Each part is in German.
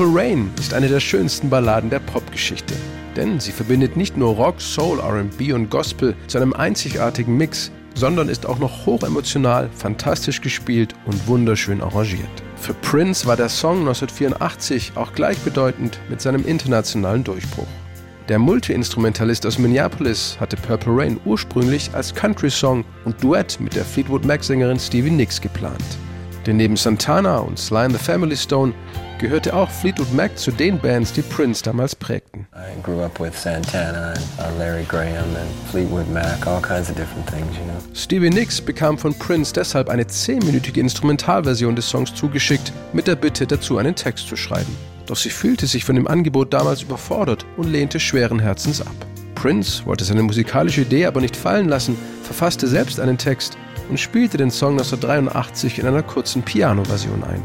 Purple Rain ist eine der schönsten Balladen der Popgeschichte. Denn sie verbindet nicht nur Rock, Soul, RB und Gospel zu einem einzigartigen Mix, sondern ist auch noch hochemotional, fantastisch gespielt und wunderschön arrangiert. Für Prince war der Song 1984 auch gleichbedeutend mit seinem internationalen Durchbruch. Der Multiinstrumentalist aus Minneapolis hatte Purple Rain ursprünglich als Country-Song und Duett mit der Fleetwood Mac-Sängerin Stevie Nicks geplant. Denn neben Santana und Sly and the Family Stone gehörte auch Fleetwood Mac zu den Bands, die Prince damals prägten. I grew up with Santana and uh, Larry Graham and Fleetwood Mac, all kinds of different things, you know. Stevie Nicks bekam von Prince deshalb eine zehnminütige Instrumentalversion des Songs zugeschickt, mit der Bitte dazu einen Text zu schreiben. Doch sie fühlte sich von dem Angebot damals überfordert und lehnte schweren Herzens ab. Prince wollte seine musikalische Idee aber nicht fallen lassen, verfasste selbst einen Text und spielte den Song 1983 in einer kurzen Piano-Version ein.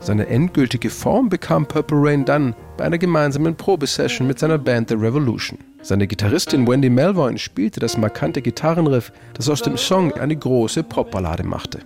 Seine endgültige Form bekam Purple Rain dann bei einer gemeinsamen Probesession mit seiner Band The Revolution. Seine Gitarristin Wendy Melvoin spielte das markante Gitarrenriff, das aus dem Song eine große Popballade machte.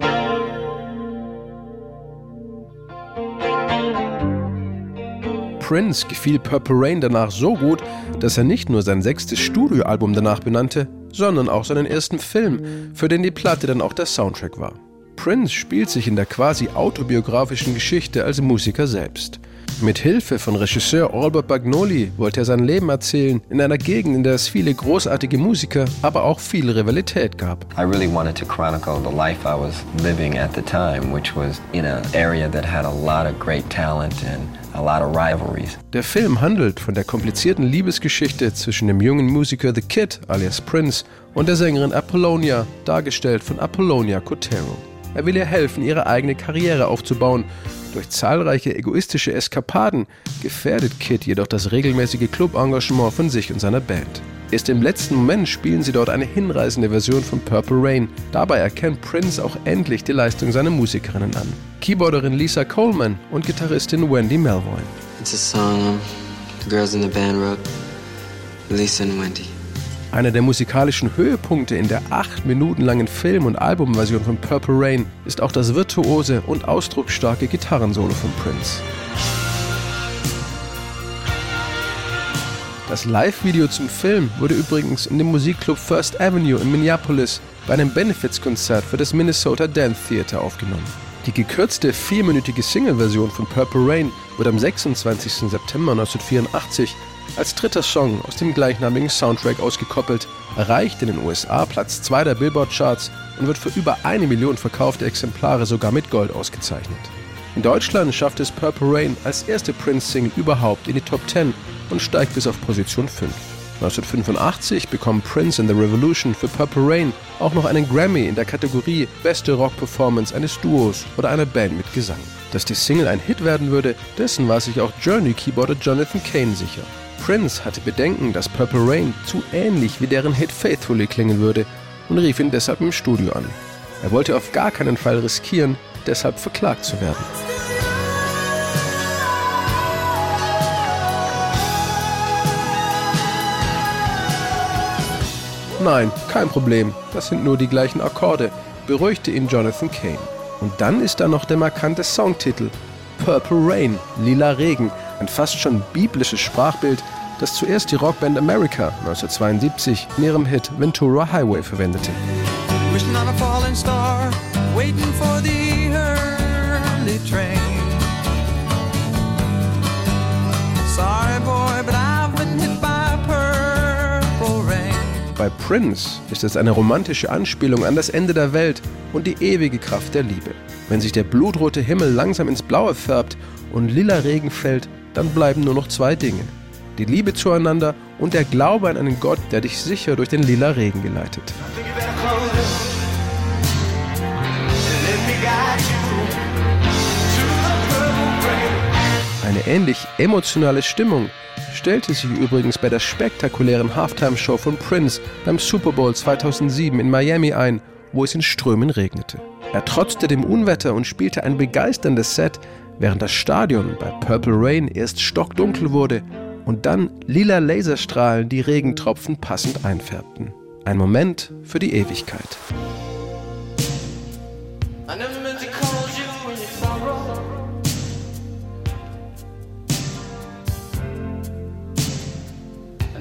Prince gefiel Purple Rain danach so gut, dass er nicht nur sein sechstes Studioalbum danach benannte, sondern auch seinen ersten Film, für den die Platte dann auch der Soundtrack war. Prince spielt sich in der quasi autobiografischen Geschichte als Musiker selbst. Mit Hilfe von Regisseur Albert Bagnoli wollte er sein Leben erzählen in einer Gegend, in der es viele großartige Musiker, aber auch viel Rivalität gab. I really wanted to chronicle the life I was living at the time, which was in an area that had a lot of great talent and a lot of rivalries. Der Film handelt von der komplizierten Liebesgeschichte zwischen dem jungen Musiker The Kid alias Prince und der Sängerin Apollonia, dargestellt von Apollonia Cotero. Er will ihr helfen, ihre eigene Karriere aufzubauen. Durch zahlreiche egoistische Eskapaden gefährdet Kid jedoch das regelmäßige Clubengagement von sich und seiner Band. Erst im letzten Moment spielen sie dort eine hinreißende Version von Purple Rain. Dabei erkennt Prince auch endlich die Leistung seiner Musikerinnen an. Keyboarderin Lisa Coleman und Gitarristin Wendy Melvoin. It's a song the girls in the band wrote, Lisa and Wendy. Einer der musikalischen Höhepunkte in der acht Minuten langen Film- und Albumversion von Purple Rain ist auch das virtuose und ausdrucksstarke Gitarrensolo von Prince. Das Live-Video zum Film wurde übrigens in dem Musikclub First Avenue in Minneapolis bei einem Benefits-Konzert für das Minnesota Dance Theater aufgenommen. Die gekürzte vierminütige Single-Version von Purple Rain wurde am 26. September 1984 als dritter Song aus dem gleichnamigen Soundtrack ausgekoppelt, erreicht in den USA Platz 2 der Billboard-Charts und wird für über eine Million verkaufte Exemplare sogar mit Gold ausgezeichnet. In Deutschland schafft es Purple Rain als erste Prince-Single überhaupt in die Top 10 und steigt bis auf Position 5. 1985 bekommt Prince in the Revolution für Purple Rain auch noch einen Grammy in der Kategorie Beste Rock-Performance eines Duos oder einer Band mit Gesang. Dass die Single ein Hit werden würde, dessen war sich auch Journey-Keyboarder Jonathan Kane sicher. Prince hatte Bedenken, dass Purple Rain zu ähnlich wie deren Hit Faithfully klingen würde und rief ihn deshalb im Studio an. Er wollte auf gar keinen Fall riskieren, deshalb verklagt zu werden. Nein, kein Problem, das sind nur die gleichen Akkorde, beruhigte ihn Jonathan Kane. Und dann ist da noch der markante Songtitel Purple Rain, lila Regen, ein fast schon biblisches Sprachbild, das zuerst die Rockband America 1972 in ihrem Hit Ventura Highway verwendete. Bei Prince ist es eine romantische Anspielung an das Ende der Welt und die ewige Kraft der Liebe. Wenn sich der blutrote Himmel langsam ins Blaue färbt und lila Regen fällt, dann bleiben nur noch zwei Dinge. Die Liebe zueinander und der Glaube an einen Gott, der dich sicher durch den lila Regen geleitet. Eine ähnlich emotionale Stimmung stellte sich übrigens bei der spektakulären Halftime-Show von Prince beim Super Bowl 2007 in Miami ein, wo es in Strömen regnete. Er trotzte dem Unwetter und spielte ein begeisterndes Set, während das Stadion bei Purple Rain erst stockdunkel wurde und dann lila Laserstrahlen die Regentropfen passend einfärbten. Ein Moment für die Ewigkeit.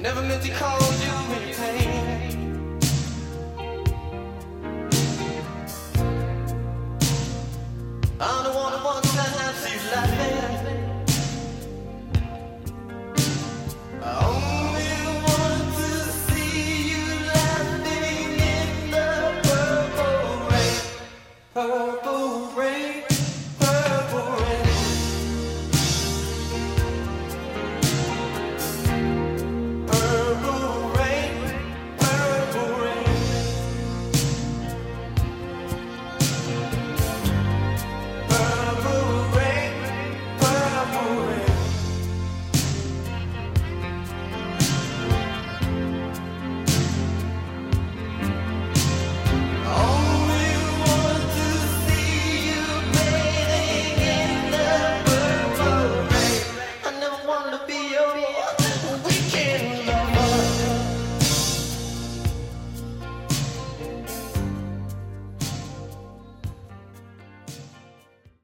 never meant to call